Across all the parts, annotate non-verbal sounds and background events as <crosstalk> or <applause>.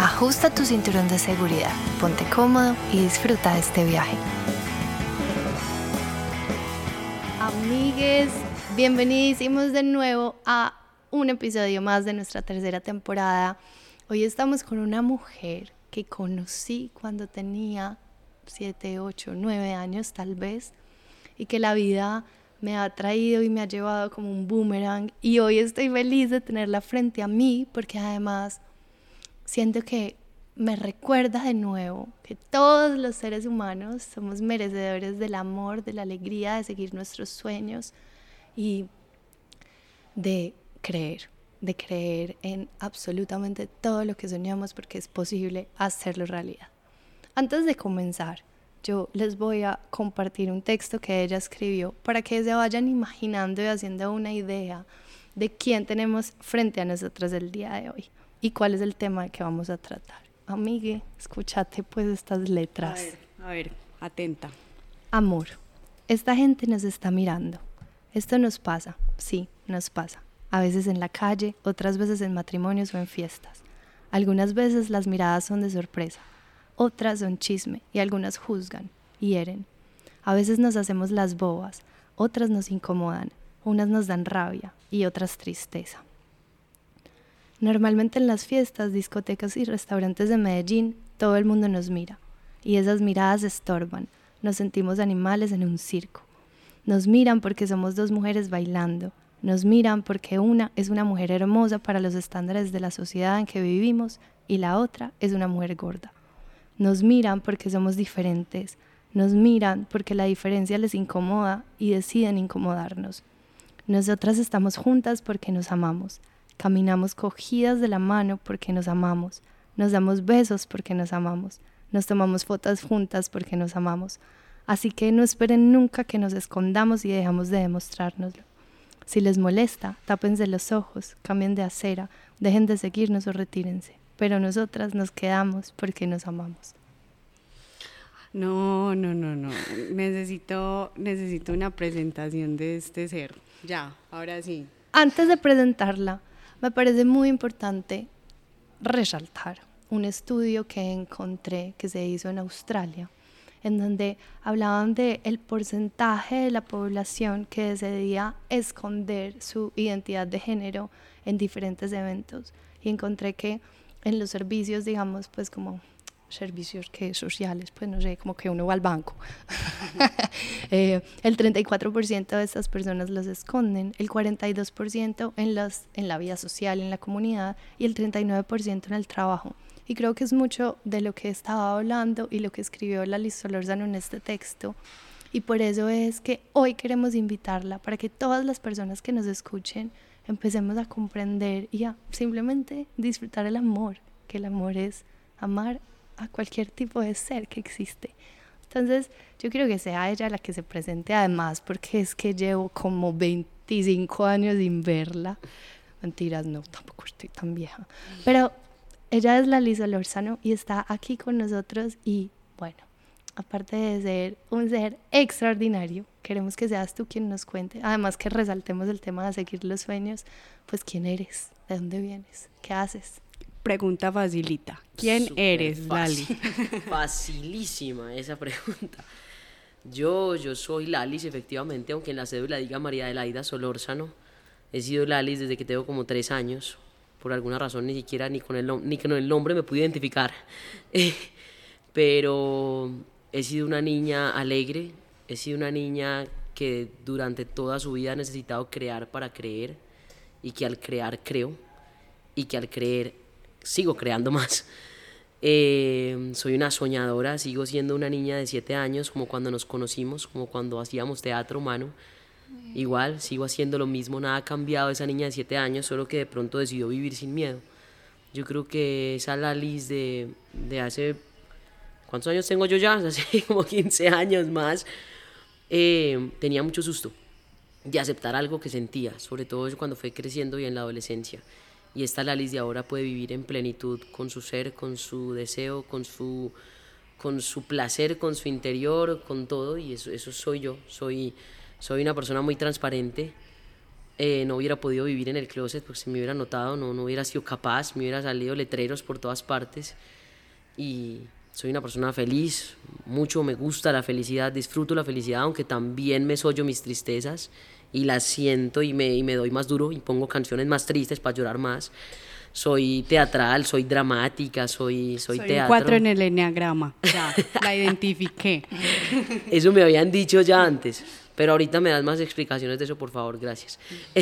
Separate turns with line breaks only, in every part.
ajusta tu cinturón de seguridad, ponte cómodo y disfruta de este viaje. Amigues, bienvenidísimos de nuevo a un episodio más de nuestra tercera temporada. Hoy estamos con una mujer que conocí cuando tenía 7, 8, 9 años tal vez y que la vida me ha traído y me ha llevado como un boomerang y hoy estoy feliz de tenerla frente a mí porque además siento que me recuerda de nuevo que todos los seres humanos somos merecedores del amor, de la alegría, de seguir nuestros sueños y de creer, de creer en absolutamente todo lo que soñamos porque es posible hacerlo realidad. Antes de comenzar, yo les voy a compartir un texto que ella escribió para que se vayan imaginando y haciendo una idea de quién tenemos frente a nosotros el día de hoy y cuál es el tema que vamos a tratar. Amigue, escúchate pues estas letras.
A ver, a ver, atenta.
Amor, esta gente nos está mirando. Esto nos pasa, sí, nos pasa. A veces en la calle, otras veces en matrimonios o en fiestas. Algunas veces las miradas son de sorpresa, otras son chisme y algunas juzgan, hieren. A veces nos hacemos las bobas, otras nos incomodan, unas nos dan rabia y otras tristeza. Normalmente en las fiestas, discotecas y restaurantes de Medellín, todo el mundo nos mira, y esas miradas estorban, nos sentimos animales en un circo. Nos miran porque somos dos mujeres bailando, nos miran porque una es una mujer hermosa para los estándares de la sociedad en que vivimos y la otra es una mujer gorda. Nos miran porque somos diferentes, nos miran porque la diferencia les incomoda y deciden incomodarnos. Nosotras estamos juntas porque nos amamos Caminamos cogidas de la mano porque nos amamos. Nos damos besos porque nos amamos. Nos tomamos fotos juntas porque nos amamos. Así que no esperen nunca que nos escondamos y dejamos de demostrárnoslo. Si les molesta, tápense los ojos, cambien de acera, dejen de seguirnos o retírense. Pero nosotras nos quedamos porque nos amamos.
No, no, no, no. Necesito, necesito una presentación de este ser. Ya, ahora sí.
Antes de presentarla, me parece muy importante resaltar un estudio que encontré que se hizo en Australia, en donde hablaban de el porcentaje de la población que decidía esconder su identidad de género en diferentes eventos. Y encontré que en los servicios, digamos, pues como servicios que sociales, pues no sé, como que uno va al banco. <laughs> Eh, el 34% de estas personas las esconden, el 42% en, las, en la vida social, en la comunidad y el 39% en el trabajo. Y creo que es mucho de lo que estaba hablando y lo que escribió la Liz Solorzano en este texto. Y por eso es que hoy queremos invitarla para que todas las personas que nos escuchen empecemos a comprender y a simplemente disfrutar el amor, que el amor es amar a cualquier tipo de ser que existe. Entonces, yo quiero que sea ella la que se presente además, porque es que llevo como 25 años sin verla. Mentiras, no, tampoco estoy tan vieja. Pero ella es la Lisa Lorzano y está aquí con nosotros y bueno, aparte de ser un ser extraordinario, queremos que seas tú quien nos cuente, además que resaltemos el tema de seguir los sueños, pues quién eres, de dónde vienes, qué haces
pregunta facilita. ¿Quién eres, Lali? <laughs>
Facilísima esa pregunta. Yo, yo soy Lalis, efectivamente, aunque en la cédula diga María de la Ida Solórzano. He sido Lalis desde que tengo como tres años. Por alguna razón ni siquiera ni con el, ni con el nombre me pude identificar. <laughs> Pero he sido una niña alegre, he sido una niña que durante toda su vida ha necesitado crear para creer y que al crear creo y que al creer sigo creando más. <laughs> Eh, soy una soñadora, sigo siendo una niña de 7 años, como cuando nos conocimos, como cuando hacíamos teatro humano. Igual, sigo haciendo lo mismo, nada ha cambiado esa niña de 7 años, solo que de pronto decidió vivir sin miedo. Yo creo que esa la Liz de, de hace ¿cuántos años tengo yo ya? <laughs> Hace como 15 años más. Eh, tenía mucho susto de aceptar algo que sentía, sobre todo cuando fue creciendo y en la adolescencia. Y esta Lalis de ahora puede vivir en plenitud con su ser, con su deseo, con su, con su placer, con su interior, con todo. Y eso, eso soy yo. Soy, soy una persona muy transparente. Eh, no hubiera podido vivir en el closet porque si me hubiera notado, no, no hubiera sido capaz, me hubiera salido letreros por todas partes. Y soy una persona feliz, mucho me gusta la felicidad, disfruto la felicidad, aunque también me soy mis tristezas y las siento y me, y me doy más duro y pongo canciones más tristes para llorar más. Soy teatral, soy dramática, soy, soy,
soy
teatro.
cuatro en el enneagrama, ya, la identifiqué. <laughs>
Eso me habían dicho ya antes, pero ahorita me das más explicaciones de eso, por favor, gracias. <laughs>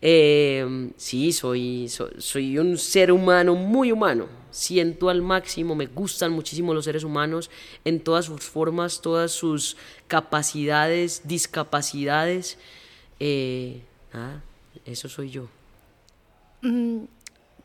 Eh, sí, soy, soy, soy, un ser humano muy humano. Siento al máximo, me gustan muchísimo los seres humanos en todas sus formas, todas sus capacidades, discapacidades. Eh, nada, eso soy yo.
Mm,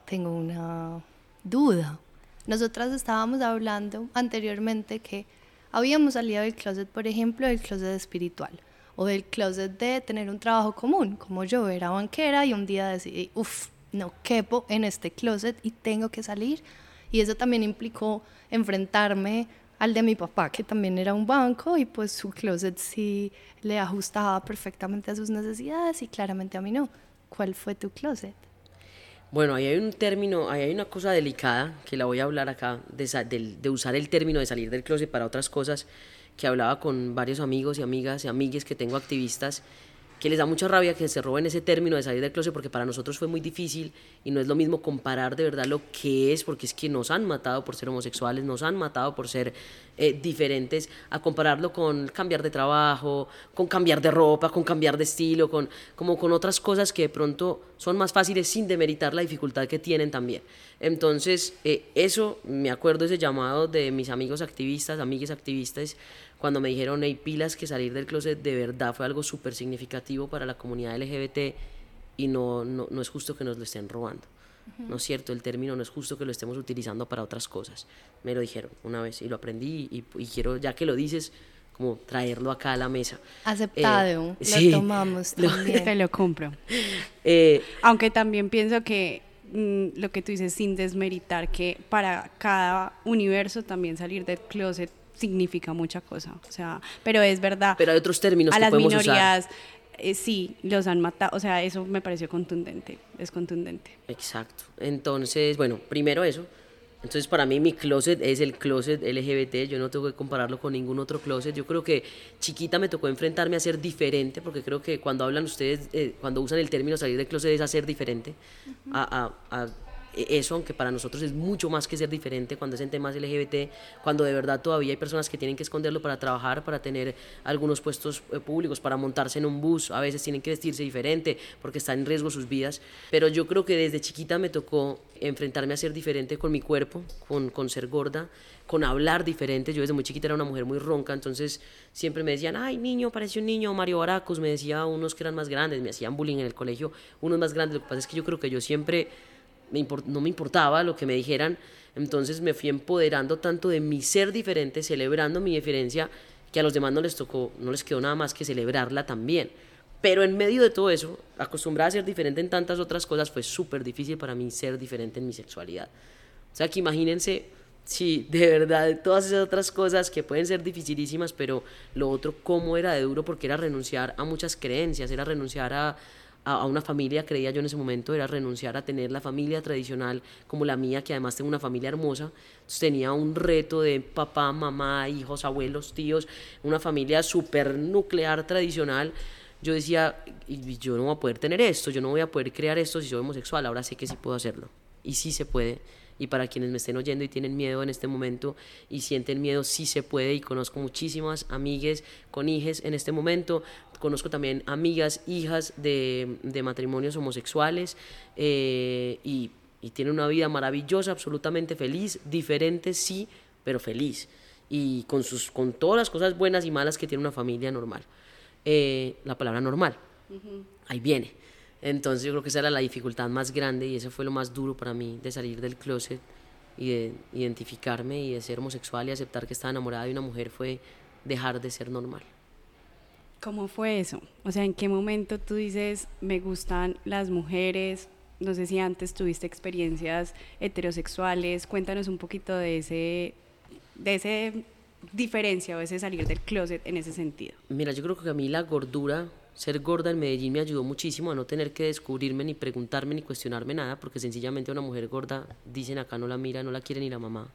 tengo una duda. Nosotras estábamos hablando anteriormente que habíamos salido del closet, por ejemplo, del closet espiritual o del closet de tener un trabajo común, como yo era banquera y un día decidí, uff, no quepo en este closet y tengo que salir. Y eso también implicó enfrentarme al de mi papá, que también era un banco y pues su closet sí le ajustaba perfectamente a sus necesidades y claramente a mí no. ¿Cuál fue tu closet?
Bueno, ahí hay un término, ahí hay una cosa delicada que la voy a hablar acá, de, usar el término de salir del closet para otras cosas que hablaba con varios amigos y amigas y amigues que tengo activistas que les da mucha rabia que se roben ese término de salir del closet porque para nosotros fue muy difícil y no es lo mismo comparar de verdad lo que es porque es que nos han matado por ser homosexuales, nos han matado por ser eh, diferentes, a compararlo con cambiar de trabajo, con cambiar de ropa, con cambiar de estilo, con, como con otras cosas que de pronto son más fáciles sin demeritar la dificultad que tienen también. Entonces, eh, eso, me acuerdo ese llamado de mis amigos activistas, amigues activistas, cuando me dijeron, hay pilas que salir del closet de verdad fue algo súper significativo para la comunidad LGBT y no, no, no, es justo que nos lo estén robando. No es cierto, el término no es justo que lo estemos utilizando para otras cosas. Me lo dijeron una vez y lo aprendí y, y quiero, ya que lo dices, como traerlo acá a la mesa.
Aceptado, eh, lo tomamos también.
Te lo compro. <laughs> Eh, Aunque también pienso que mm, lo que tú dices sin desmeritar que para cada universo también salir del closet significa mucha cosa, o sea, pero es verdad.
Pero hay otros términos
a
que
las
podemos
minorías,
usar.
Eh, sí, los han matado, o sea, eso me pareció contundente, es contundente.
Exacto. Entonces, bueno, primero eso. Entonces, para mí mi closet es el closet LGBT, yo no tengo que compararlo con ningún otro closet. Yo creo que chiquita me tocó enfrentarme a ser diferente, porque creo que cuando hablan ustedes, eh, cuando usan el término salir del closet es hacer diferente, a, a, a eso, aunque para nosotros es mucho más que ser diferente cuando es en temas LGBT, cuando de verdad todavía hay personas que tienen que esconderlo para trabajar, para tener algunos puestos eh, públicos, para montarse en un bus, a veces tienen que vestirse diferente porque están en riesgo sus vidas, pero yo creo que desde chiquita me tocó enfrentarme a ser diferente con mi cuerpo, con, con ser gorda, con hablar diferente. Yo desde muy chiquita era una mujer muy ronca, entonces siempre me decían, ay, niño, parece un niño, Mario Baracos, me decía unos que eran más grandes, me hacían bullying en el colegio, unos más grandes. Lo que pasa es que yo creo que yo siempre no me importaba lo que me dijeran, entonces me fui empoderando tanto de mi ser diferente, celebrando mi diferencia, que a los demás no les tocó, no les quedó nada más que celebrarla también. Pero en medio de todo eso, acostumbrada a ser diferente en tantas otras cosas, fue súper difícil para mí ser diferente en mi sexualidad. O sea que imagínense, sí, de verdad, todas esas otras cosas que pueden ser dificilísimas, pero lo otro, cómo era de duro, porque era renunciar a muchas creencias, era renunciar a, a, una familia, creía yo en ese momento, era renunciar a tener la familia tradicional como la mía, que además tengo una familia hermosa. Entonces tenía un reto de papá, mamá, hijos, abuelos, tíos, una familia súper nuclear tradicional. Yo decía, yo no voy a poder tener esto, yo no voy a poder crear esto si soy homosexual, ahora sé que sí puedo hacerlo. Y sí se puede y para quienes me estén oyendo y tienen miedo en este momento y sienten miedo, sí se puede y conozco muchísimas amigues con hijes en este momento, conozco también amigas, hijas de, de matrimonios homosexuales eh, y, y tienen una vida maravillosa, absolutamente feliz, diferente sí, pero feliz y con, sus, con todas las cosas buenas y malas que tiene una familia normal. Eh, la palabra normal, ahí viene. Entonces yo creo que esa era la dificultad más grande y eso fue lo más duro para mí de salir del closet. y de identificarme y de ser homosexual y aceptar que estaba enamorada de una mujer fue dejar de ser normal.
¿Cómo fue eso? O sea, ¿en qué momento tú dices, me gustan las mujeres? No sé si antes tuviste experiencias heterosexuales. Cuéntanos un poquito de ese, de ese diferencia o ese salir del closet en ese sentido.
Mira, yo creo que a mí la gordura ser gorda en Medellín me ayudó muchísimo a no tener que descubrirme ni preguntarme ni cuestionarme nada, porque sencillamente una mujer gorda, dicen acá, no la mira, no la quiere ni la mamá.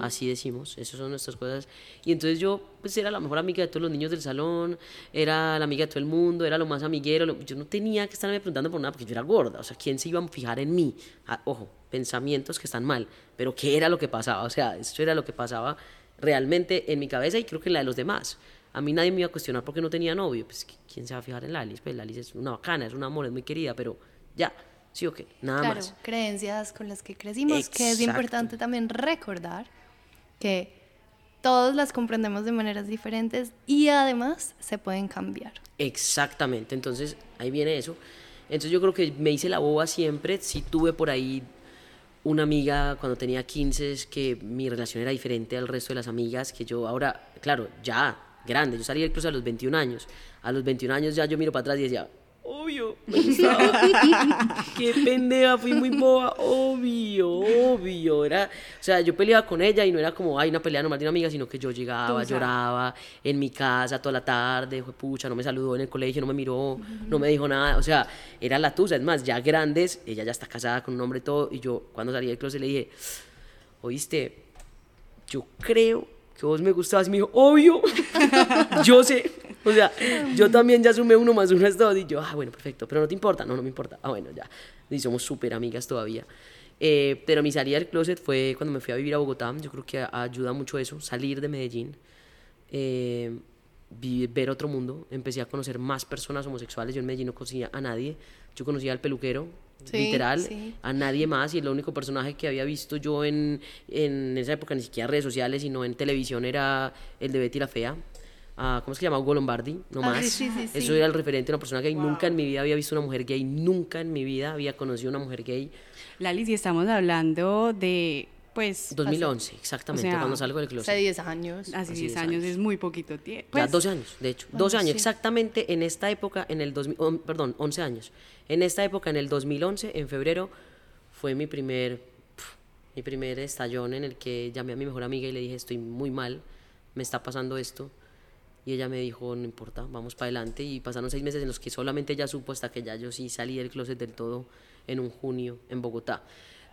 Así decimos, esas son nuestras cosas. Y entonces yo, pues era la mejor amiga de todos los niños del salón, era la amiga de todo el mundo, era lo más amiguero. yo no tenía que estarme preguntando por nada porque yo era gorda. O sea, ¿quién se iba a fijar en mí? Ah, ojo, pensamientos que están mal, pero ¿qué era lo que pasaba? O sea, eso era lo que pasaba realmente en mi cabeza y creo que en la de los demás. A mí nadie me iba a cuestionar porque no tenía novio. Pues, ¿quién se va a fijar en Lalis? Pues Lalis es una bacana, es un amor, es muy querida, pero ya, sí o qué, nada
claro,
más.
creencias con las que crecimos, que es importante también recordar que todos las comprendemos de maneras diferentes y además se pueden cambiar.
Exactamente, entonces ahí viene eso. Entonces yo creo que me hice la boba siempre, sí tuve por ahí una amiga cuando tenía 15 que mi relación era diferente al resto de las amigas, que yo ahora, claro, ya grande. Yo salí del cruce a los 21 años. A los 21 años ya yo miro para atrás y decía, obvio, <laughs> qué pendeja, fui muy boba, obvio, obvio. Era, o sea, yo peleaba con ella y no era como, ay, una pelea normal de una amiga, sino que yo llegaba, lloraba en mi casa toda la tarde, fue pucha, no me saludó en el colegio, no me miró, no me dijo nada. O sea, era la tusa. Es más, ya grandes, ella ya está casada con un hombre y todo. Y yo, cuando salí del closet, le dije, oíste, yo creo que vos me gustabas. Y me dijo, obvio, <laughs> yo sé. O sea, yo también ya sumé uno más uno es dos. Y yo, ah, bueno, perfecto. Pero no te importa. No, no me importa. Ah, bueno, ya. Y somos súper amigas todavía. Eh, pero mi salida del closet fue cuando me fui a vivir a Bogotá. Yo creo que ayuda mucho eso, salir de Medellín, eh, ver otro mundo. Empecé a conocer más personas homosexuales. Yo en Medellín no conocía a nadie. Yo conocía al peluquero, literal, a nadie más. Y el único personaje que había visto yo en, en esa época, ni siquiera redes sociales, sino en televisión, era el de Betty la Fea. Uh, ¿Cómo se llama? Hugo Lombardi, no ah, más. Eso era el referente de una persona gay. Nunca en mi vida había visto una mujer gay, nunca en mi vida había conocido una mujer gay.
Lali, si estamos hablando de pues...
2011, exactamente, cuando salgo del closet.
Hace 10 años.
Hace 10 años, es muy poquito tiempo.
Pues, 12 años, de hecho. 12 años, exactamente en esta época, en el 2000, perdón, 11 años. En esta época, en el 2011, en febrero, fue mi primer, mi primer estallón en el que llamé a mi mejor amiga y le dije, estoy muy mal, me está pasando esto. Y ella me dijo, no importa, vamos para adelante. Y pasaron seis meses en los que solamente ella supo hasta que ya yo sí salí del closet del todo en un junio en Bogotá.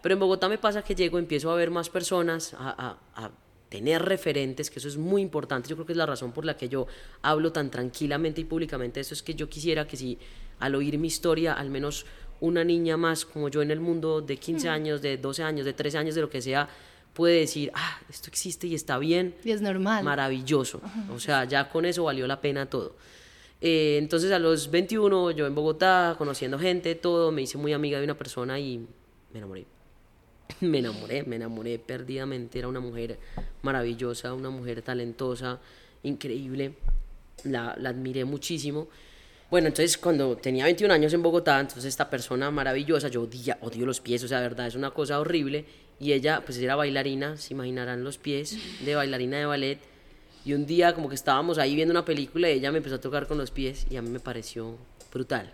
Pero en Bogotá me pasa que llego, empiezo a ver más personas, a, a, tener referentes, que eso es muy importante. Yo creo que es la razón por la que yo hablo tan tranquilamente y públicamente. Eso es que yo quisiera que si al oír mi historia, al menos una niña más como yo en el mundo de 15 años, de 12 años, de 13 años, de lo que sea, puede decir, ah, esto existe y está bien.
Y es normal.
Maravilloso. O sea, ya con eso valió la pena todo. Eh, entonces a los 21, yo en Bogotá, conociendo gente, todo, me hice muy amiga de una persona y me enamoré. <laughs> me enamoré, me enamoré perdidamente. Era una mujer maravillosa, una mujer talentosa, increíble. La, la admiré muchísimo. Bueno, entonces cuando tenía 21 años en Bogotá, entonces esta persona maravillosa, yo odia, odio los pies, o sea, de verdad, es una cosa horrible. Y ella, pues era bailarina, se imaginarán los pies, de bailarina de ballet. Y un día como que estábamos ahí viendo una película y ella me empezó a tocar con los pies y a mí me pareció brutal.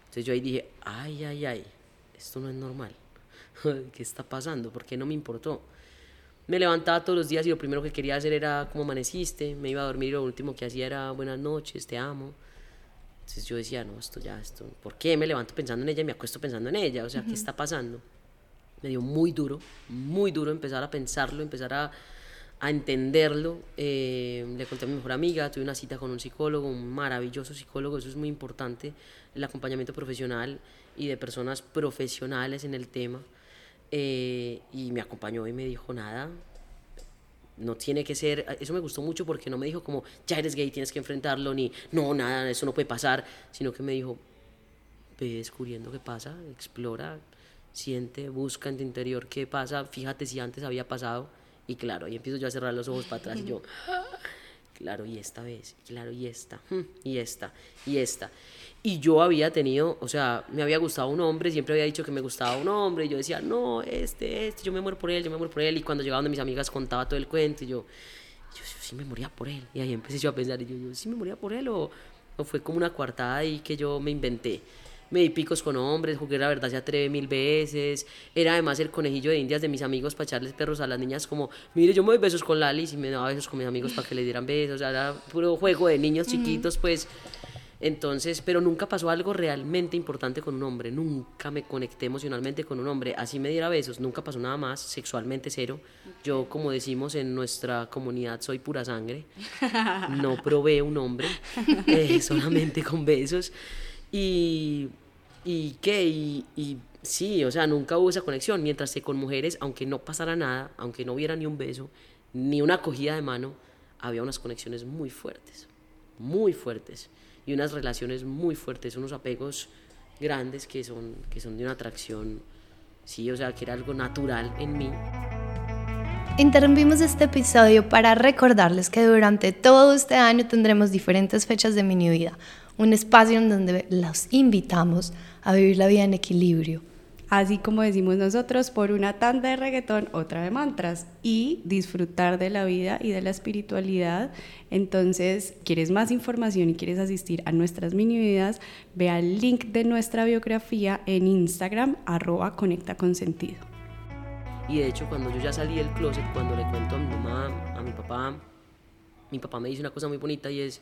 Entonces yo ahí dije, ay, ay, ay, esto no es normal. <laughs> ¿qué está pasando? ¿Por qué no me importó? Me levantaba todos los días y lo primero que quería hacer era cómo amaneciste, me iba a dormir y lo último que hacía era buenas noches, te amo. Entonces yo decía, no, esto ya, esto, ¿por qué me levanto pensando en ella y me acuesto pensando en ella? O sea, ¿qué está pasando? Me dio muy duro, muy duro empezar a pensarlo, empezar a, a entenderlo. Eh, le conté a mi mejor amiga, tuve una cita con un psicólogo, un maravilloso psicólogo, eso es muy importante, el acompañamiento profesional y de personas profesionales en el tema. Eh, y me acompañó y me dijo, nada, no tiene que ser, eso me gustó mucho porque no me dijo como, ya eres gay, tienes que enfrentarlo, ni, no, nada, eso no puede pasar, sino que me dijo, ve descubriendo qué pasa, explora, siente, busca en tu interior qué pasa, fíjate si antes había pasado, y claro, ahí empiezo yo a cerrar los ojos para atrás y yo, <laughs> claro, y esta vez, claro, y esta, <laughs> y esta, y esta. Y yo había tenido, o sea, me había gustado un hombre, siempre había dicho que me gustaba un hombre, y yo decía, no, este, este, yo me muero por él, yo me muero por él, y cuando llegaba donde mis amigas contaba todo el cuento, y yo, yo, sí me moría por él, y ahí empecé yo a pensar, y yo, yo sí me moría por él, o, o fue como una coartada ahí que yo me inventé. Me di picos con hombres, jugué la verdad se atreve mil veces, era además el conejillo de indias de mis amigos para echarles perros a las niñas como, mire, yo me doy besos con Lali y me daba besos con mis amigos para que le dieran besos, era puro juego de niños chiquitos, pues... Entonces, pero nunca pasó algo realmente importante con un hombre, nunca me conecté emocionalmente con un hombre, así me diera besos, nunca pasó nada más, sexualmente cero. Yo, como decimos en nuestra comunidad, soy pura sangre, no probé un hombre, <laughs> eh, solamente con besos. Y, y qué, y, y, sí, o sea, nunca hubo esa conexión, mientras que con mujeres, aunque no pasara nada, aunque no hubiera ni un beso, ni una acogida de mano, había unas conexiones muy fuertes, muy fuertes, y unas relaciones muy fuertes, unos apegos grandes que son, que son de una atracción, sí, o sea, que era algo natural en mí.
Interrumpimos este episodio para recordarles que durante todo este año tendremos diferentes fechas de mini vida un espacio en donde los invitamos a vivir la vida en equilibrio.
Así como decimos nosotros, por una tanda de reggaetón, otra de mantras y disfrutar de la vida y de la espiritualidad. Entonces, ¿quieres más información y quieres asistir a nuestras mini vidas? Ve al link de nuestra biografía en Instagram, arroba conecta con sentido.
Y de hecho, cuando yo ya salí del closet, cuando le cuento a mi mamá, a mi papá, mi papá me dice una cosa muy bonita y es,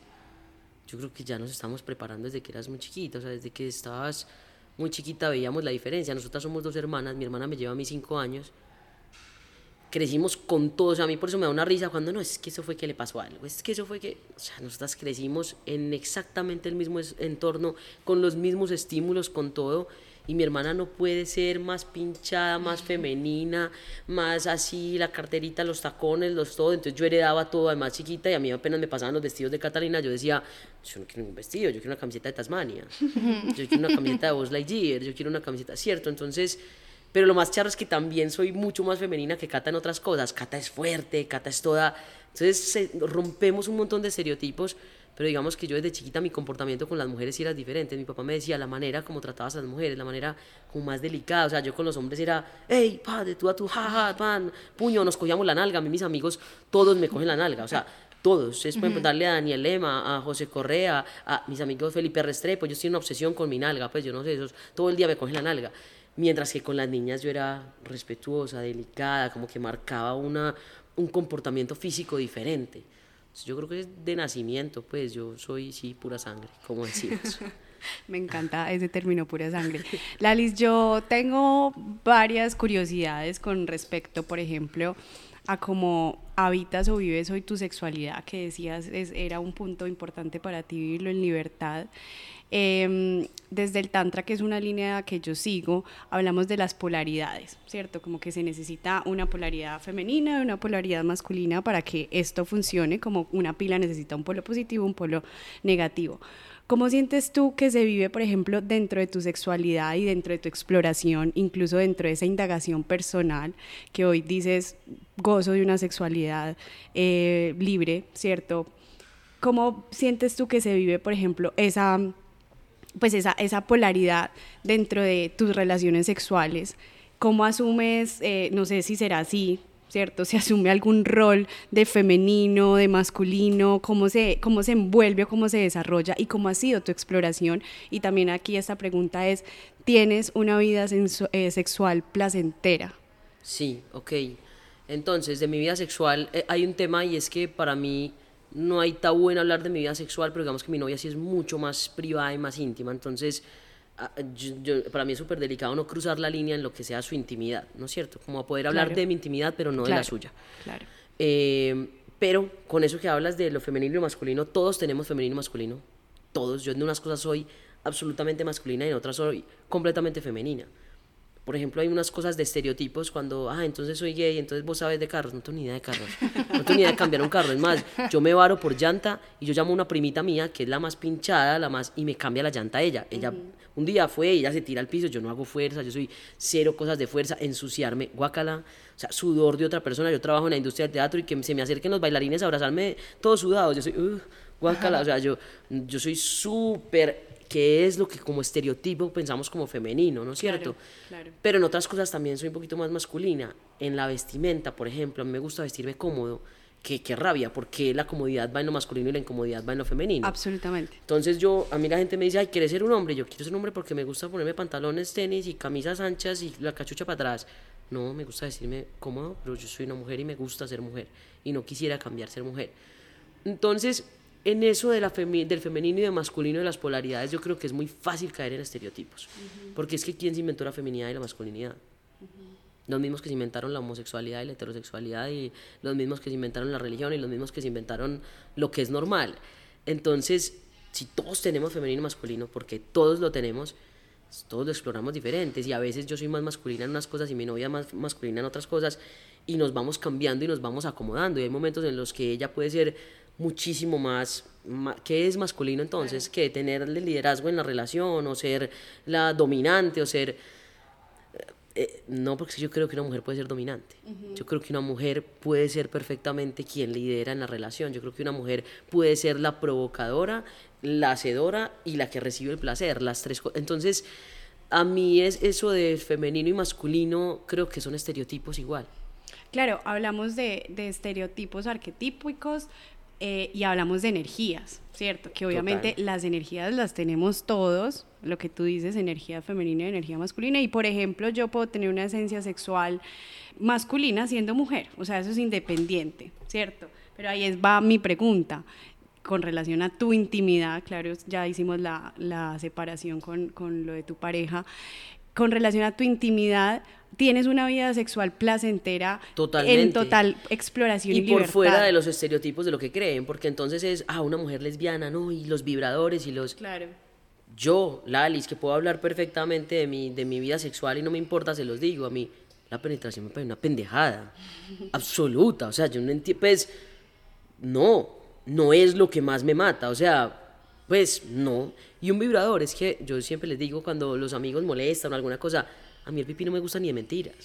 yo creo que ya nos estamos preparando desde que eras muy chiquita, o sea, desde que estabas muy chiquita veíamos la diferencia. Nosotras somos dos hermanas, mi hermana me lleva a mí cinco años. Crecimos con todos, a mí por eso me da una risa cuando no, es que eso fue que le pasó algo, es que eso fue que, o sea, nosotras crecimos en exactamente el mismo entorno, con los mismos estímulos, con todo y mi hermana no puede ser más pinchada, más femenina, más así, la carterita, los tacones, los todo. Entonces yo heredaba todo, además chiquita, y a mí apenas me pasaban los vestidos de Catalina, yo decía, yo no quiero ningún vestido, yo quiero una camiseta de Tasmania, yo quiero una camiseta de Buzz Lightyear, yo quiero una camiseta, cierto, entonces... Pero lo más charro es que también soy mucho más femenina que Cata en otras cosas. Cata es fuerte, Cata es toda... Entonces rompemos un montón de estereotipos pero digamos que yo desde chiquita mi comportamiento con las mujeres sí era diferente. Mi papá me decía la manera como tratabas a las mujeres, la manera como más delicada. O sea, yo con los hombres era, hey, padre, tú a tu, jaja, pan, puño, nos cogíamos la nalga. A mí mis amigos, todos me cogen la nalga. O sea, todos. Es pueden darle a Daniel Lema, a José Correa, a mis amigos Felipe Restrepo. Yo tienen una obsesión con mi nalga, pues yo no sé, esos, todo el día me cogen la nalga. Mientras que con las niñas yo era respetuosa, delicada, como que marcaba una, un comportamiento físico diferente. Yo creo que es de nacimiento, pues yo soy, sí, pura sangre, como decimos. <laughs>
Me encanta ese término, pura sangre. Lalis, yo tengo varias curiosidades con respecto, por ejemplo, a cómo habitas o vives hoy tu sexualidad, que decías es, era un punto importante para ti vivirlo en libertad. Em, desde el Tantra, que es una línea que yo sigo, hablamos de las polaridades, ¿cierto? Como que se necesita una polaridad femenina una polaridad masculina para que esto funcione, como una pila necesita un polo positivo, un polo negativo. ¿Cómo sientes tú que se vive, por ejemplo, dentro de tu sexualidad y dentro de tu exploración, incluso dentro de esa indagación personal, que hoy dices gozo de una sexualidad eh, libre, ¿cierto? ¿Cómo sientes tú que se vive, por ejemplo, esa pues esa, esa polaridad dentro de tus relaciones sexuales. ¿Cómo asumes, eh, no sé si será así, ¿cierto? <laughs> ¿Se asume algún rol de femenino, de masculino? ¿Cómo se, cómo se envuelve o cómo se desarrolla? ¿Y cómo ha sido tu exploración? Y también aquí esta pregunta es, ¿tienes una vida eh, sexual placentera?
Sí, ok. Entonces, de mi vida sexual eh, hay un tema y es que para mí no hay tabú en hablar de mi vida sexual, pero digamos que mi novia sí es mucho más privada y más íntima, entonces ah, para mí es súper delicado no cruzar la línea en lo que sea su intimidad, ¿no es cierto? Como poder hablar de mi intimidad, pero no de la suya.
Claro.
Eh, pero con eso que hablas de lo femenino y lo masculino, todos tenemos femenino y masculino, todos. Yo en unas cosas soy absolutamente masculina y en otras soy completamente femenina. Por ejemplo, hay unas cosas de estereotipos cuando, ah, entonces soy gay, entonces vos sabes de carros. No tengo ni idea de carros. No tengo ni idea de cambiar un carro. Es más, yo me varo por llanta y yo llamo a una primita mía, que es la más pinchada, la más, y me cambia la llanta a ella. Ella, un día fue, ella se tira al piso, yo no hago fuerza, yo soy cero cosas de fuerza, ensuciarme, guácala, o sea, sudor de otra persona. Yo trabajo en la industria del teatro y que se me acerquen los bailarines a abrazarme todos sudados. Yo soy, uh, guácala, o sea, yo, yo soy súper que es lo que como estereotipo pensamos como femenino, ¿no es cierto? Claro, Pero en otras cosas también soy un poquito más masculina. En la vestimenta, por ejemplo, a mí me gusta vestirme cómodo. Que, que, rabia, porque la comodidad va en lo masculino y la incomodidad va en lo femenino.
Absolutamente.
Entonces yo, a mí la gente me dice, ay, ¿quieres ser un hombre? Yo quiero ser un hombre porque me gusta ponerme pantalones, tenis y camisas anchas y la cachucha para atrás. No, me gusta vestirme cómodo, pero yo soy una mujer y me gusta ser mujer. Y no quisiera cambiar ser mujer. Entonces, en eso de la del femenino y del masculino de las polaridades, yo creo que es muy fácil caer en estereotipos. Porque es que ¿quién se inventó la feminidad y la masculinidad? Los mismos que se inventaron la homosexualidad y la heterosexualidad, y los mismos que se inventaron la religión, y los mismos que se inventaron lo que es normal. Entonces, si todos tenemos femenino y masculino, porque todos lo tenemos, todos lo exploramos diferentes, y a veces yo soy más masculina en unas cosas y mi novia más masculina en otras cosas, y nos vamos cambiando y nos vamos acomodando, y hay momentos en los que ella puede ser muchísimo más, ¿qué es masculino entonces? Que tener el liderazgo en la relación o ser la dominante o ser... Eh, eh, no, porque yo creo que una mujer puede ser dominante. Yo creo que una mujer puede ser perfectamente quien lidera en la relación. Yo creo que una mujer puede ser la provocadora, la hacedora y la que recibe el placer. Las tres Entonces, a mí es eso de femenino y masculino, creo que son estereotipos igual.
Claro, hablamos de, de estereotipos arquetípicos, eh, y hablamos de energías, ¿cierto? Que obviamente las energías las tenemos todos, lo que tú dices, energía femenina y energía masculina. Y por ejemplo, yo puedo tener una esencia sexual masculina siendo mujer, o sea, eso es independiente, ¿cierto? Pero ahí es, va mi pregunta con relación a tu intimidad, claro, ya hicimos la, la separación con, con lo de tu pareja, con relación a tu intimidad, tienes una vida sexual placentera en total exploración y, y
por fuera de los estereotipos de lo que creen, porque entonces es, ah, una mujer lesbiana, ¿no? Y los vibradores y los...
Claro.
Yo, la Alice, que puedo hablar perfectamente de mi, de mi vida sexual y no me importa, se los digo, a mí la penetración me parece una pendejada <laughs> absoluta, o sea, yo no entiendo, pues, no, no es lo que más me mata, o sea, pues no. Y un vibrador, es que yo siempre les digo cuando los amigos molestan o alguna cosa, a mí el pipí no me gusta ni de mentiras.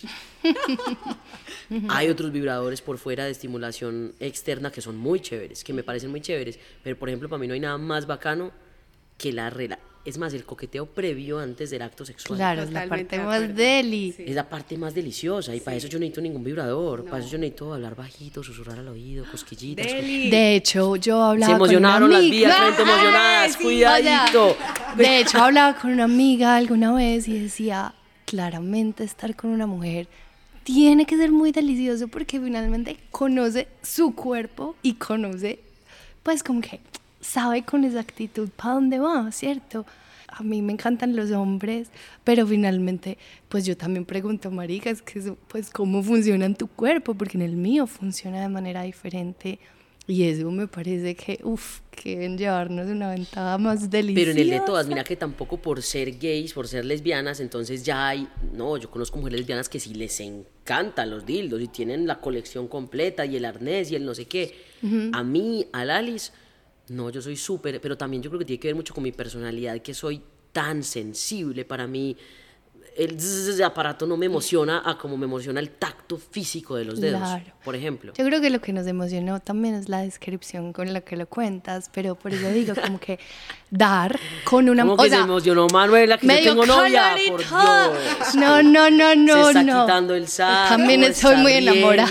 Hay otros vibradores por fuera de estimulación externa que son muy chéveres, que me parecen muy chéveres, pero por ejemplo para mí no hay nada más bacano que la regla. Es más, el coqueteo previo antes del acto sexual.
Claro, es la parte más deli.
Es la parte más deliciosa y para eso yo no necesito ningún vibrador. Para eso yo necesito hablar bajito, susurrar al oído, cosquillitas.
De hecho, yo hablaba
Se emocionaron las vías, emocionadas, cuidadito.
de hecho, hablaba con una amiga alguna vez y decía, claramente estar con una mujer tiene que ser muy delicioso porque finalmente conoce su cuerpo y conoce, pues como que sabe con exactitud para dónde va, ¿cierto? A mí me encantan los hombres, pero finalmente, pues yo también pregunto, maricas, que pues cómo funciona en tu cuerpo, porque en el mío funciona de manera diferente y eso me parece que, uff, quieren llevarnos una ventaja más deliciosa.
Pero en el de todas, mira que tampoco por ser gays, por ser lesbianas, entonces ya hay, no, yo conozco mujeres lesbianas que sí les encantan los dildos y tienen la colección completa y el arnés y el no sé qué. A mí, al Alice, no, yo soy súper, pero también yo creo que tiene que ver mucho con mi personalidad, que soy tan sensible para mí el aparato no me emociona a como me emociona el tacto físico de los dedos, por ejemplo.
Yo creo que lo que nos emocionó también es la descripción con la que lo cuentas, pero por eso digo como que dar con una...
¿Cómo que se emocionó Manuela que yo tengo novia? Por Dios.
No, no, no, no,
se está
no.
quitando el saco,
También estoy muy enamorada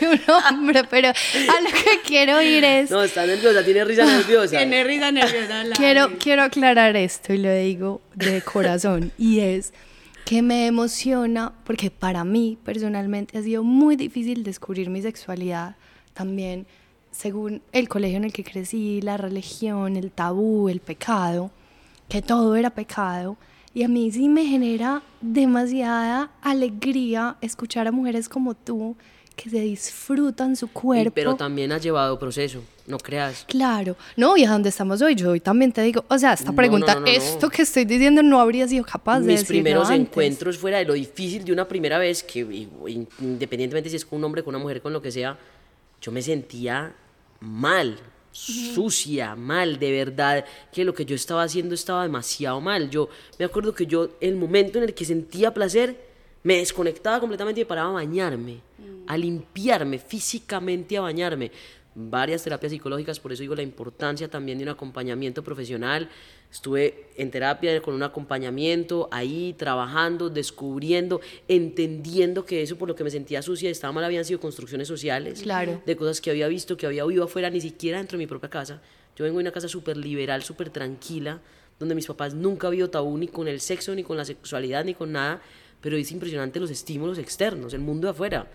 de un hombre, pero a lo que quiero ir es...
No, está nerviosa, tiene risa nerviosa.
Tiene risa nerviosa.
quiero, quiero aclarar esto y lo digo de corazón y es que me emociona porque para mí personalmente ha sido muy difícil descubrir mi sexualidad también según el colegio en el que crecí, la religión, el tabú, el pecado, que todo era pecado. Y a mí sí me genera demasiada alegría escuchar a mujeres como tú que se disfrutan su cuerpo.
pero también ha llevado proceso, no creas.
Claro, no, y a donde estamos hoy, yo hoy también te digo, o sea, esta pregunta, esto que estoy diciendo no habría sido capaz
Mis
de
Mis primeros encuentros fuera de lo difícil de una primera vez, que independientemente si es con un hombre, con una mujer, con lo que sea, yo me sentía mal, sucia, mal, de verdad, que lo que yo estaba haciendo estaba demasiado mal. Yo me acuerdo que yo, el momento en el que sentía placer, me desconectaba completamente y paraba a bañarme, a limpiarme, físicamente a bañarme. Varias terapias psicológicas, por eso digo la importancia también de un acompañamiento profesional. Estuve en terapia con un acompañamiento, ahí trabajando, descubriendo, entendiendo que eso por lo que me sentía sucia y estaba mal habían sido construcciones sociales,
claro.
de cosas que había visto, que había oído afuera, ni siquiera dentro de mi propia casa. Yo vengo de una casa súper liberal, súper tranquila, donde mis papás nunca habían tabú ni con el sexo, ni con la sexualidad, ni con nada pero es impresionante los estímulos externos, el mundo de afuera.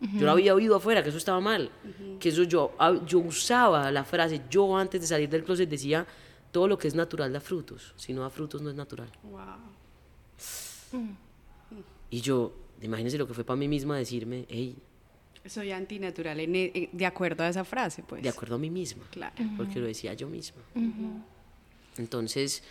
Yo lo había oído afuera, que eso estaba mal, que eso yo, ah, yo usaba la frase, yo antes de salir del closet decía, todo lo que es natural da frutos, si no da frutos no es natural. Y yo, imagínense lo que fue para mí misma decirme, hey,
soy antinatural e, de acuerdo a esa frase, pues.
De acuerdo a mí misma.
Claro.
Porque lo decía yo misma. Entonces,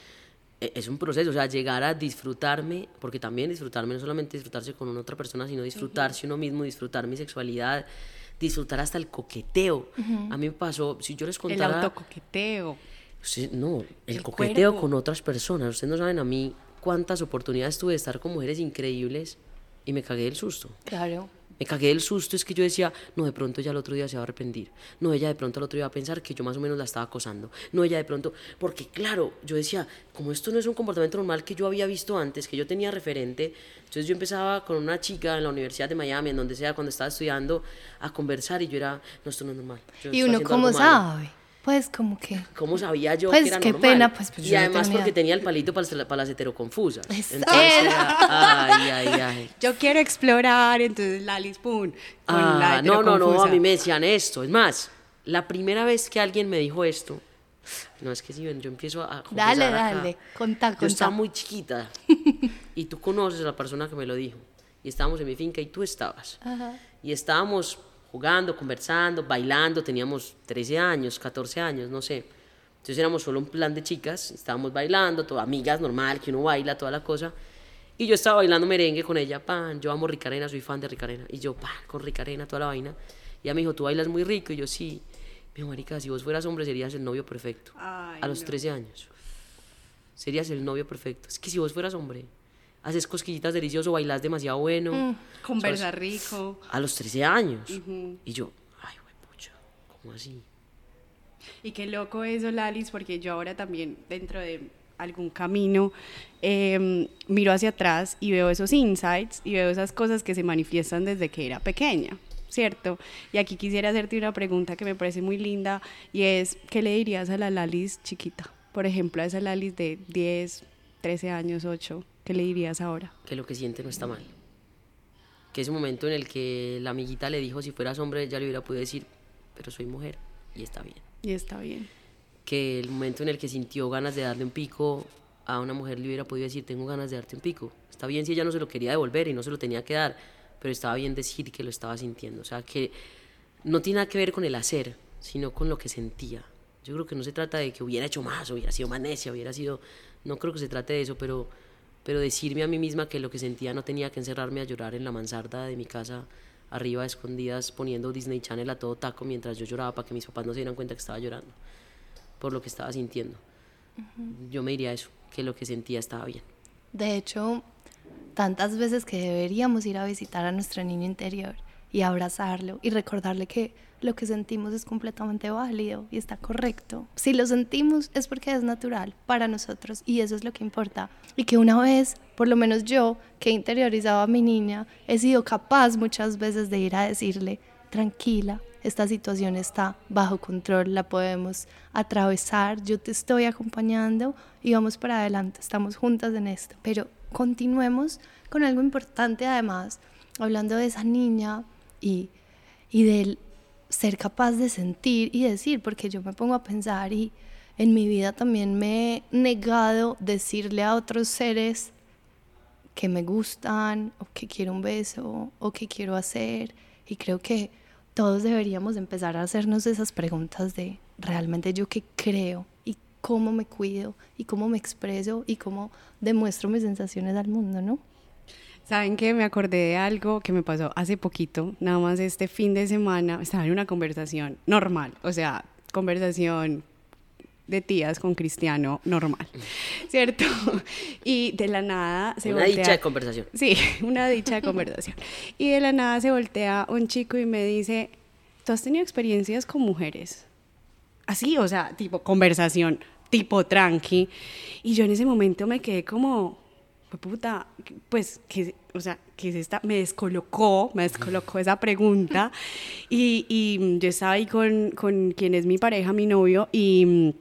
es un proceso, o sea, llegar a disfrutarme, porque también disfrutarme no solamente disfrutarse con una otra persona, sino disfrutarse uno mismo, disfrutar mi sexualidad, disfrutar hasta el coqueteo. A mí me pasó, si yo les contara...
El autocoqueteo.
no, el, coqueteo con otras personas. Ustedes no saben a mí cuántas oportunidades tuve de estar con mujeres increíbles y me cagué del susto.
Claro.
Me cagué del susto, es que yo decía, no, de pronto ella el otro día se va a arrepentir. No, ella de pronto el otro día va a pensar que yo más o menos la estaba acosando. No, ella de pronto, porque claro, yo decía, como esto no es un comportamiento normal que yo había visto antes, que yo tenía referente, entonces yo empezaba con una chica en la Universidad de Miami, en donde sea, cuando estaba estudiando, a conversar y yo era, no, esto no es normal.
y uno, ¿cómo sabe? Pues como que...
¿Cómo sabía yo
pues
que era
qué pena, pues, pues
Y además porque tenía el palito para, para las heteroconfusas. Entonces, ay, ay, ay. <laughs>
Yo quiero explorar, entonces Lalis, pum,
ah, No, no, no, a mí me decían esto. Es más, la primera vez que alguien me dijo esto, no, es que si yo empiezo a
Dale, dale, contá,
Yo estaba muy chiquita <laughs> y tú conoces a la persona que me lo dijo. Y estábamos en mi finca y tú estabas. Ajá. Y estábamos jugando, conversando, bailando, teníamos 13 años, 14 años, no sé. Entonces éramos solo un plan de chicas, estábamos bailando, todas amigas, normal, que uno baila, toda la cosa. Y yo estaba bailando merengue con ella, pan, yo amo Ricarena, soy fan de Ricarena. Y yo, pan, con Ricarena, toda la vaina. Y ella me dijo, tú bailas muy rico. Y yo, sí. Me dijo, marica, si vos fueras hombre serías el novio perfecto. a los 13 años. Serías el novio perfecto. Es que si vos fueras hombre, haces cosquillitas delicioso, bailas demasiado bueno. Mm,
conversa rico.
A los 13 años. Y yo, ay, güey, pucha, ¿cómo así?
Y qué loco eso, Lalis, porque yo ahora también dentro de algún camino em, miro hacia atrás y veo esos insights y veo esas cosas que se manifiestan desde que era pequeña. ¿Cierto? Y aquí quisiera hacerte una pregunta que me parece muy linda y es, ¿qué le dirías a la Lalis chiquita? Por ejemplo, a esa Lalis de 10, 13 años, 8, ¿Qué le dirías ahora?
Que lo que siente no está mal. Que ese momento en el que la amiguita le dijo si fueras hombre, ya le hubiera podido decir, pero soy mujer y está bien.
Y está bien.
Que el momento en el que sintió ganas de darle un pico a una mujer le hubiera podido decir, tengo ganas de darte un pico. Está bien si ella no se lo quería devolver y no se lo tenía que dar, pero estaba bien decir que lo estaba sintiendo. O sea, que no tiene nada que ver con el hacer, sino con lo que sentía. Yo creo que no se trata de que hubiera hecho más, hubiera sido más necia, hubiera sido... No creo que se trate de eso, pero pero decirme a mí misma que lo que sentía no tenía que encerrarme a llorar en la mansarda de mi casa arriba escondidas poniendo Disney Channel a todo taco mientras yo lloraba para que mis papás no se dieran cuenta que estaba llorando por lo que estaba sintiendo. Yo me diría eso, que lo que sentía estaba bien.
De hecho, tantas veces que deberíamos ir a visitar a nuestro niño interior y abrazarlo y recordarle que lo que sentimos es completamente válido y está correcto. Si lo sentimos es porque es natural para nosotros y eso es lo que importa. Y que una vez, por lo menos yo, que he interiorizado a mi niña, he sido capaz muchas veces de ir a decirle, tranquila, esta situación está bajo control, la podemos atravesar, yo te estoy acompañando y vamos para adelante, estamos juntas en esto. Pero continuemos con algo importante además, hablando de esa niña y, y del ser capaz de sentir y decir, porque yo me pongo a pensar y en mi vida también me he negado decirle a otros seres que me gustan o que quiero un beso o que quiero hacer Y creo que todos deberíamos empezar a hacernos esas preguntas de realmente yo qué creo y cómo me cuido y cómo me expreso y cómo demuestro mis sensaciones al mundo, ¿no?
Saben que me acordé de algo que me pasó hace poquito, nada más este fin de semana, estaba en una conversación normal, o sea, conversación de tías con cristiano normal, <laughs> ¿cierto? Y de la nada
se una dicha de conversación.
Sí, <laughs> una dicha de conversación. Y de la nada se voltea un chico y me dice, ¿tú has tenido experiencias con mujeres? Así, o sea, tipo conversación, tipo tranqui. Y yo en ese momento me quedé como, puta, pues, que, o sea, que es esta, me descolocó, me descolocó esa pregunta. <laughs> Y, y yo estaba ahí con, con quien es mi pareja, mi novio, y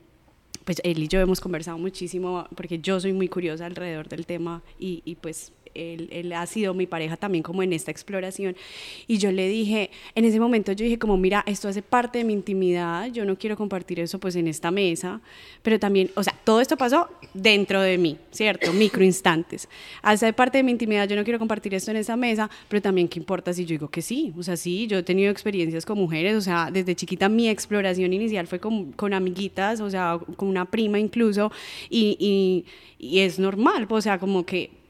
pues él y yo hemos conversado muchísimo porque yo soy muy curiosa alrededor del tema y, y pues él, ha sido mi pareja también como en esta exploración. Y yo le dije, en ese momento yo dije como, mira, esto hace parte de mi intimidad, yo no quiero compartir eso pues en esta mesa, pero también, o sea, todo esto pasó dentro de mí, ¿cierto? Microinstantes. Hace parte de mi intimidad, yo no quiero compartir esto en esa mesa, pero también qué importa si yo digo que sí, o sea, sí, yo he tenido experiencias con mujeres, o sea, desde chiquita mi exploración inicial fue con, con amiguitas, o sea, con una prima incluso, y, y, y es normal, o sea, como que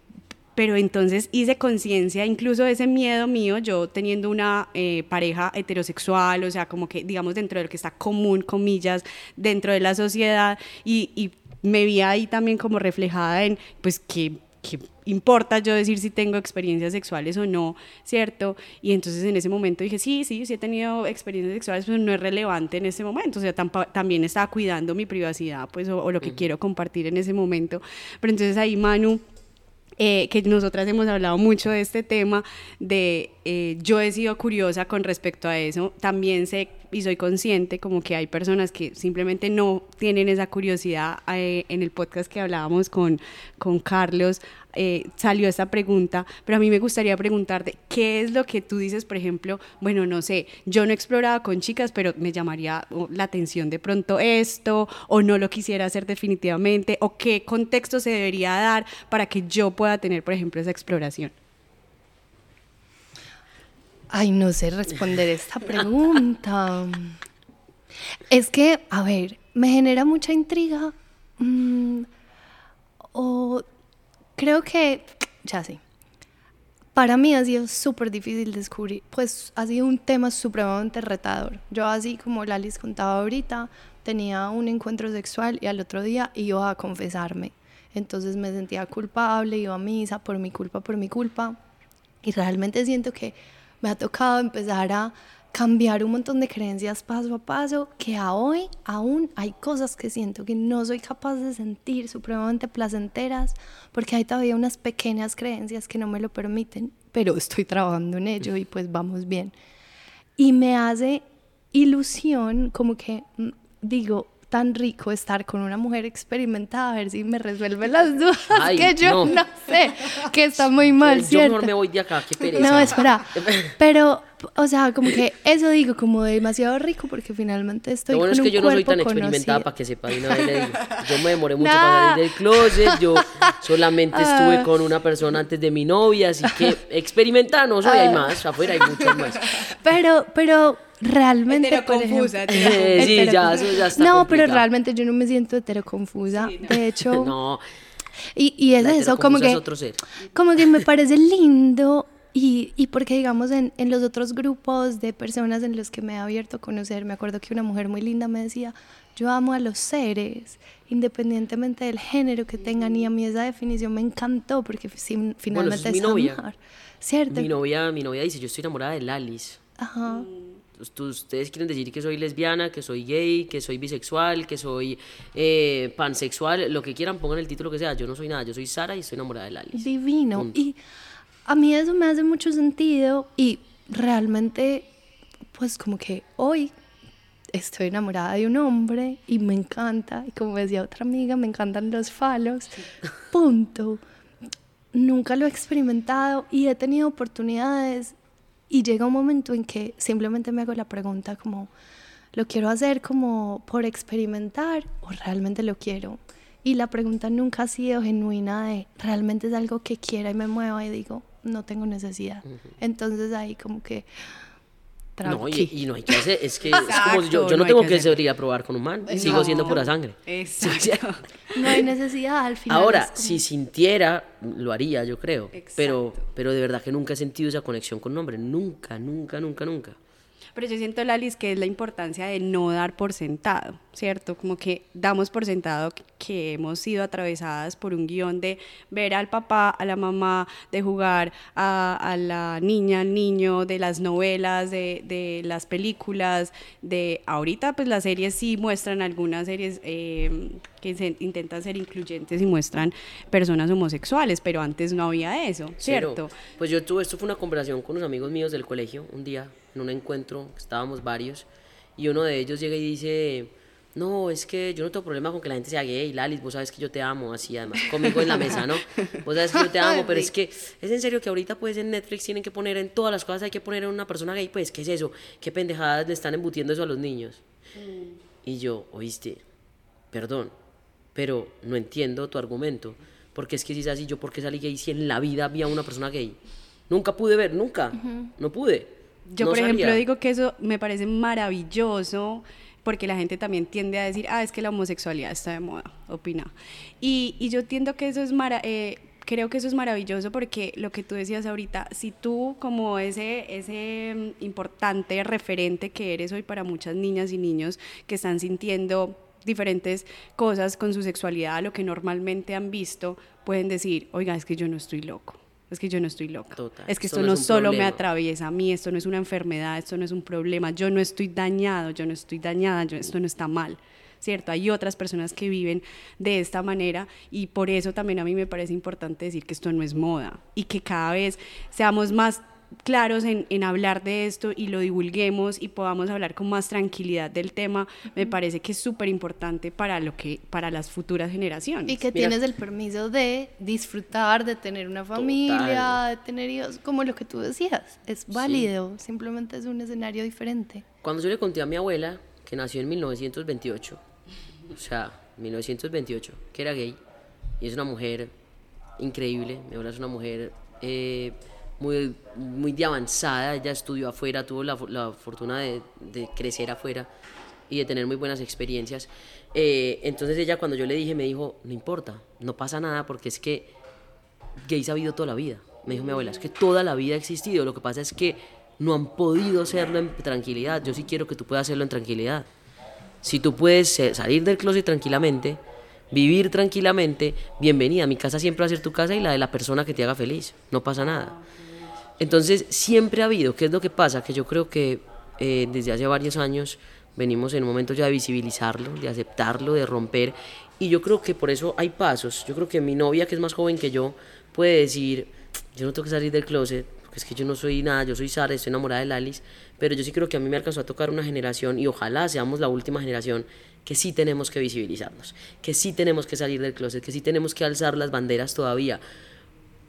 pero entonces hice conciencia incluso de ese miedo mío, yo teniendo una eh, pareja heterosexual, o sea, como que digamos dentro de lo que está común, comillas, dentro de la sociedad, y, y me vi ahí también como reflejada en, pues, que ¿qué importa yo decir si tengo experiencias sexuales o no, ¿cierto? Y entonces en ese momento dije, sí, sí, sí he tenido experiencias sexuales, pero no es relevante en ese momento, o sea, también estaba cuidando mi privacidad, pues, o, lo que quiero compartir en ese momento. Pero entonces ahí Manu eh, que nosotras hemos hablado mucho de este tema, de eh, yo he sido curiosa con respecto a eso, también sé y soy consciente como que hay personas que simplemente no tienen esa curiosidad. Eh, en el podcast que hablábamos con, con Carlos eh, salió esta pregunta, pero a mí me gustaría preguntarte, ¿qué es lo que tú dices, por ejemplo, bueno, no sé, yo no he explorado con chicas, pero me llamaría la atención de pronto esto, o no lo quisiera hacer definitivamente, o qué contexto se debería dar para que yo pueda tener, por ejemplo, esa exploración?
Ay, no sé responder esta pregunta. es que, a ver, me genera mucha intriga. Mm, o creo que, ya sé. Para mí ha sido súper difícil descubrir, pues ha sido un tema supremamente retador. Yo así como Lalis contaba ahorita, tenía un encuentro sexual y al otro día iba a confesarme. Entonces me sentía culpable, iba a misa por mi culpa, por mi culpa. Y realmente siento que me ha tocado empezar a cambiar un montón de creencias paso a paso, que a hoy aún hay cosas que siento que no soy capaz de sentir supremamente placenteras, porque hay todavía unas pequeñas creencias que no me lo permiten, pero estoy trabajando en ello y pues vamos bien. Y me hace ilusión, como que mm, digo, tan rico estar con una mujer experimentada, a ver si me resuelve las dudas <laughs> que yo no. sé, que está muy mal,
Yo mejor me voy de acá, qué pereza.
No, espera, <laughs> pero, o sea, como que eso digo, como demasiado rico, porque finalmente estoy Lo bueno es que yo no soy tan experimentada
para que sepa, no Yo me demoré <laughs> mucho para salir del closet, yo solamente estuve ah. con una persona antes de mi novia, así que experimentada no soy, hay ah. más, afuera hay muchas más.
Pero, pero realmente
confusa <laughs>
sí, ya, eso ya está
no pero realmente yo no me siento heteroconfusa de hecho <laughs> no. y, y es eso como que como que me <laughs> parece lindo y, y porque digamos en, en, los otros grupos de personas en los que me he abierto a conocer me acuerdo que una mujer muy linda me decía yo amo a los seres independientemente del género que tengan y a mí esa definición me encantó porque finalmente bueno, es, mi novia. ¿cierto?
Mi novia, mi novia dice yo estoy enamorada de Lalis Ajá. Ustedes quieren decir que soy lesbiana, que soy gay, que soy bisexual, que soy eh, pansexual, lo que quieran, pongan el título que sea. Yo no soy nada, yo soy Sara y estoy enamorada de Lali.
Divino. Y a mí eso me hace mucho sentido y realmente, pues como que hoy estoy enamorada de un hombre y me encanta, y como decía otra amiga, me encantan los falos, punto. Nunca lo he experimentado y he tenido oportunidades y llega un momento en que simplemente me hago la pregunta como, ¿lo quiero hacer como por experimentar o realmente lo quiero? Y la pregunta nunca ha sido genuina de, ¿realmente es algo que quiera y me mueva? Y digo, no tengo necesidad. Entonces ahí como que
no, y, no hay que hacer, es que es como yo, yo no, tengo que, salir a probar con un man, sigo siendo pura sangre. <laughs>
Exacto. <laughs> no hay necesidad al final.
Ahora, si sintiera, lo haría, yo creo, pero, pero de verdad que nunca he sentido esa conexión con un hombre, nunca, nunca, nunca, nunca.
Pero yo siento, Lalis, que es la importancia de no dar por sentado, ¿cierto? Como que damos por sentado que hemos sido atravesadas por un guion de ver al papá, a la mamá, de jugar a, la niña, al niño, de las novelas, de, de, las películas, de ahorita pues las series sí muestran algunas series eh, que se intentan ser incluyentes y muestran personas homosexuales, pero antes no había eso, ¿cierto?
pues yo tuve, esto fue una conversación con unos amigos míos del colegio un día en un encuentro, estábamos varios, y uno de ellos llega y dice, no, es que yo no tengo problema con que la gente sea gay, Lalis, vos sabes que yo te amo, así además, conmigo en la mesa, ¿no? <laughs> Vos sabes que yo te amo, pero es que es en serio que ahorita pues en Netflix tienen que poner en todas las cosas, hay que poner en una persona gay, pues, ¿qué es eso? ¿Qué pendejadas le están embutiendo eso a los niños? Mm. Y yo, oíste, perdón, pero no entiendo tu argumento, porque es que si es así, yo por qué salí gay si en la vida había una persona gay. Nunca pude ver, nunca, no pude.
Yo, por ejemplo, digo que eso me parece maravilloso porque la gente también tiende a decir, ah, es que la homosexualidad está de moda, opina. Y, y yo entiendo que eso es eh, creo que eso es maravilloso porque lo que tú decías ahorita, si tú como ese, ese mm, importante referente que eres hoy para muchas niñas y niños que están sintiendo diferentes cosas con su sexualidad, lo que normalmente han visto, pueden decir, oiga, es que yo no estoy loco es que yo no estoy loca. es que esto, no, solo me atraviesa a mí, esto no es una enfermedad, esto no es un problema, yo no estoy dañado, yo no estoy dañada, yo, esto no está mal. ¿Cierto? Hay otras personas que viven de esta manera y por eso también a mí me parece importante decir que esto no es moda y que cada vez seamos más claros en, en, hablar de esto y lo divulguemos y podamos hablar con más tranquilidad del tema, me parece que es súper importante para lo que para las futuras generaciones.
Y que tienes el permiso de disfrutar, de tener una familia, de tener hijos, como lo que tú decías, es válido, simplemente es un escenario diferente.
Cuando yo le conté a mi abuela, que nació en 1928, o sea, 1928, que era gay, y es una mujer increíble, mi abuela es una mujer... Eh, muy, muy de avanzada, ella estudió afuera, tuvo la, la fortuna de, de, crecer afuera y de tener muy buenas experiencias. Eh, entonces ella cuando yo le dije me dijo, no importa, no pasa nada porque es que gays ha habido toda la vida. Me dijo mi abuela, es que toda la vida ha existido, lo que pasa es que no han podido hacerlo en tranquilidad. Yo sí quiero que tú puedas hacerlo en tranquilidad. Si tú puedes salir del closet tranquilamente, vivir tranquilamente, bienvenida. Mi casa siempre va a ser tu casa y la de la persona que te haga feliz. No pasa nada. Entonces, siempre ha habido, ¿qué es lo que pasa? Que yo creo que eh, desde hace varios años venimos en un momento ya de visibilizarlo, de aceptarlo, de romper. Y yo creo que por eso hay pasos. Yo creo que mi novia, que es más joven que yo, puede decir, yo no tengo que salir del closet, porque es que yo no soy nada, yo soy Sara, estoy enamorada de Alice, pero yo sí creo que a mí me alcanzó a tocar una generación y ojalá seamos la última generación que sí tenemos que visibilizarnos, que sí tenemos que salir del closet, que sí tenemos que alzar las banderas todavía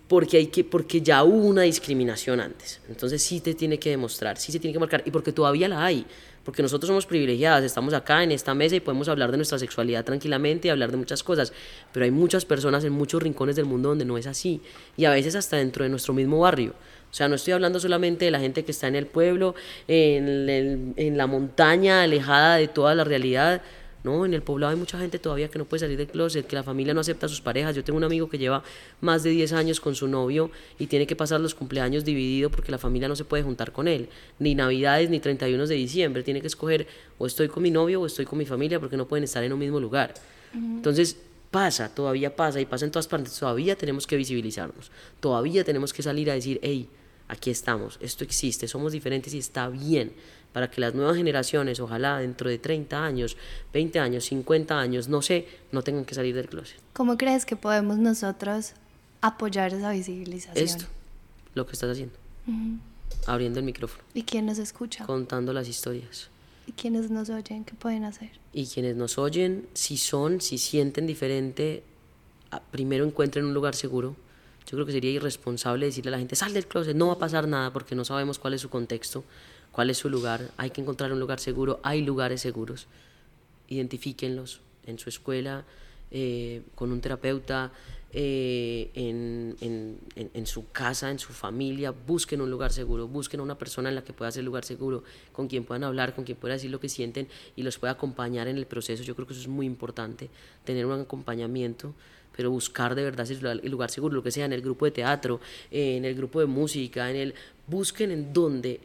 porque, hay que, porque ya hubo una discriminación antes. Entonces sí te tiene que demostrar, sí se tiene que marcar, y porque todavía la hay, porque nosotros somos privilegiadas, estamos acá en esta mesa y podemos hablar de nuestra sexualidad tranquilamente y hablar de muchas cosas, pero hay muchas personas en muchos rincones del mundo donde no es así, y a veces hasta dentro de nuestro mismo barrio. O sea, no estoy hablando solamente de la gente que está en el pueblo, en, en la montaña, alejada de toda la realidad, no, en el poblado hay mucha gente todavía que no puede salir del closet, que la familia no acepta a sus parejas. Yo tengo un amigo que lleva más de 10 años con su novio y tiene que pasar los cumpleaños dividido porque la familia no se puede juntar con él. Ni Navidades ni 31 de diciembre. Tiene que escoger o estoy con mi novio o estoy con mi familia porque no pueden estar en un mismo lugar. Entonces, pasa, todavía pasa y pasa en todas partes. Todavía tenemos que visibilizarnos. Todavía tenemos que salir a decir, hey, aquí estamos, esto existe, somos diferentes y está bien para que las nuevas generaciones, ojalá dentro de 30 años, 20 años, 50 años, no sé, no tengan que salir del closet.
¿Cómo crees que podemos nosotros apoyar esa visibilización?
Esto, lo que estás haciendo. Abriendo el micrófono.
¿Y quién nos escucha?
Contando las historias.
¿Y quienes nos oyen? ¿Qué pueden hacer?
Y quienes nos oyen, si son, si sienten diferente, primero encuentren un lugar seguro. Yo creo que sería irresponsable decirle a la gente, sal del closet, no va a pasar nada porque no sabemos cuál es su contexto cuál es su lugar, hay que encontrar un lugar seguro, hay lugares seguros, identifíquenlos en su escuela, eh, con un terapeuta, eh, en, en, su casa, en su familia, busquen un lugar seguro, busquen una persona en la que pueda ser lugar seguro, con quien puedan hablar, con quien pueda decir lo que sienten y los pueda acompañar en el proceso. Yo creo que eso es muy importante, tener un acompañamiento pero buscar de verdad el lugar seguro, lo que sea, en el grupo de teatro, en el grupo de música, en el busquen en donde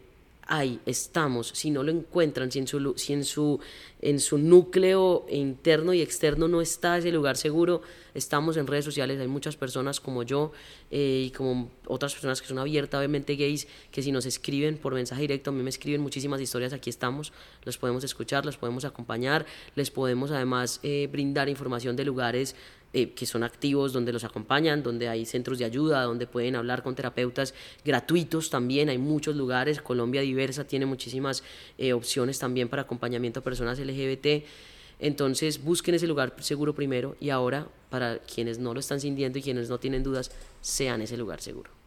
ahí estamos, si no lo encuentran, si en su, si en su, en su núcleo interno y externo no está ese lugar seguro, estamos en redes sociales, hay muchas personas como yo eh, y como otras personas que son abiertamente gays, que si nos escriben por mensaje directo, a mí me escriben muchísimas historias, aquí estamos, los podemos escuchar, los podemos acompañar, les podemos además eh, brindar información de lugares eh, que son activos, donde los acompañan, donde hay centros de ayuda, donde pueden hablar con terapeutas gratuitos también. Hay muchos lugares. Colombia Diversa tiene muchísimas eh, opciones también para acompañamiento a personas LGBT. Entonces busquen ese lugar seguro primero y ahora, para quienes no lo están sintiendo y quienes no tienen dudas, sean ese lugar seguro.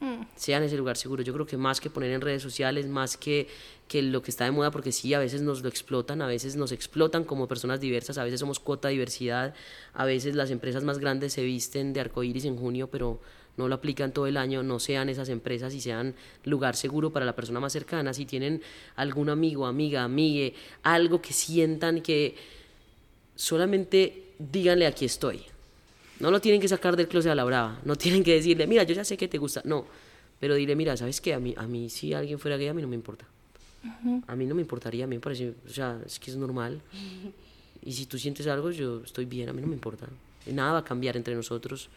Mm. Sean ese lugar seguro. Yo creo que más que poner en redes sociales, más que que lo que está de moda, porque sí, a veces nos lo explotan, a veces nos explotan como personas diversas, a veces somos cuota diversidad, a veces las empresas más grandes se visten de arcoíris en junio, pero no lo aplican todo el año, no sean esas empresas y sean lugar seguro para la persona más cercana. Si tienen algún amigo, amiga, amigue, algo que sientan que solamente díganle aquí estoy. No lo tienen que sacar del closet a la brava, no tienen que decirle, mira, yo ya sé que te gusta, no, pero dile, mira, ¿sabes qué? A mí, a mí si alguien fuera gay, a mí no me importa. A mí no me importaría, a mí me parece, o sea, es que es normal. <laughs> Y si tú sientes algo, yo estoy bien, a mí no me importa. Nada va a cambiar entre nosotros,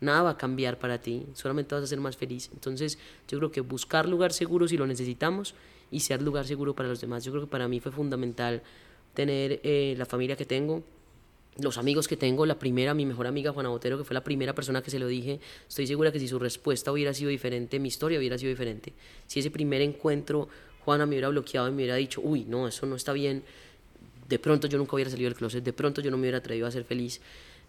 nada va a cambiar para ti, solamente vas a ser más feliz. Entonces, yo creo que buscar lugar seguro si lo necesitamos y ser lugar seguro para los demás. Yo creo que para mí fue fundamental tener eh, la familia que tengo, los amigos que tengo, la primera, mi mejor amiga Juana Botero, que fue la primera persona que se lo dije, estoy segura que si su respuesta hubiera sido diferente, mi historia hubiera sido diferente. Si ese primer encuentro Juana me hubiera bloqueado y me hubiera dicho, uy, no, eso no está bien, de pronto yo nunca hubiera salido del closet, de pronto yo no me hubiera atrevido a ser feliz.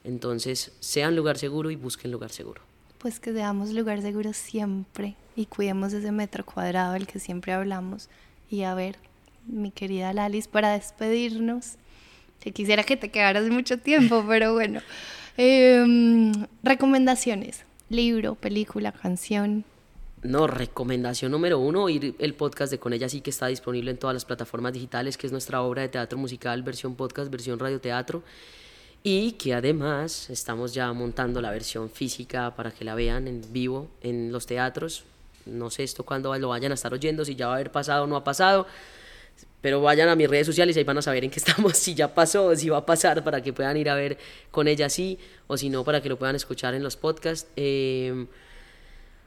Entonces, sean lugar seguro y busquen lugar seguro.
Pues que seamos lugar seguro siempre y cuidemos ese metro cuadrado del que siempre hablamos. Y a ver, mi querida Lalis, para despedirnos, quisiera que te quedaras mucho tiempo, <laughs> pero bueno, em, recomendaciones, libro, película, canción.
No, recomendación número uno, ir el podcast de Con ella sí que está disponible en todas las plataformas digitales, que es nuestra obra de teatro musical, versión podcast, versión radioteatro, y que además estamos ya montando la versión física para que la vean en vivo en los teatros. No sé esto cuándo lo vayan a estar oyendo, si ya va a haber pasado o no ha pasado, pero vayan a mis redes sociales y ahí van a saber en qué <laughs> estamos, si ya pasó si va a pasar, para que puedan ir a ver con ella sí, o si no, para que lo puedan escuchar en los podcasts.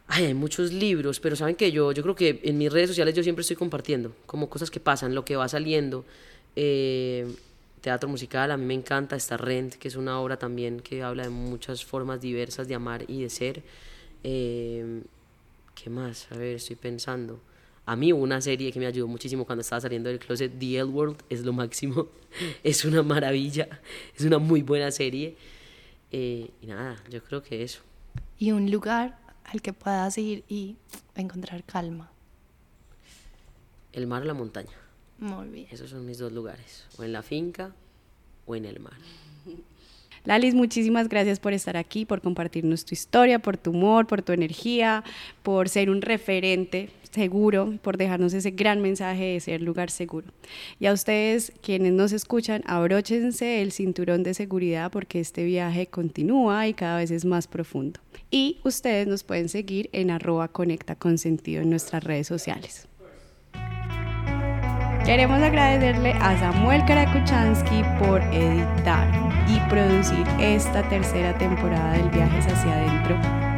Ay, hay muchos libros, pero saben que yo, yo creo que en mis redes sociales yo siempre estoy compartiendo, como cosas que pasan, lo que va saliendo. Eh, teatro musical, a mí me encanta esta Rent, que es una obra también que habla de muchas formas diversas de amar y de ser. Eh, ¿Qué más? A ver, estoy pensando. A mí una serie que me ayudó muchísimo cuando estaba saliendo del closet, The L World, es lo máximo. <laughs> es una maravilla, es una muy buena serie. Eh, y nada, yo creo que eso.
Y un lugar al que puedas ir y encontrar calma?
El mar o la montaña.
Muy bien.
Esos son mis dos lugares, o en la finca o en el mar. <laughs>
Lalis, muchísimas gracias por estar aquí, por compartirnos tu historia, por tu humor, por tu energía, por ser un referente seguro, por dejarnos ese gran mensaje de ser lugar seguro. Y a ustedes, quienes nos escuchan, abróchense el cinturón de seguridad porque este viaje continúa y cada vez es más profundo. Y ustedes nos pueden seguir en arroba conecta con sentido en nuestras redes sociales. Queremos agradecerle a Samuel Karakuchansky por editar y producir esta tercera temporada del Viajes hacia adentro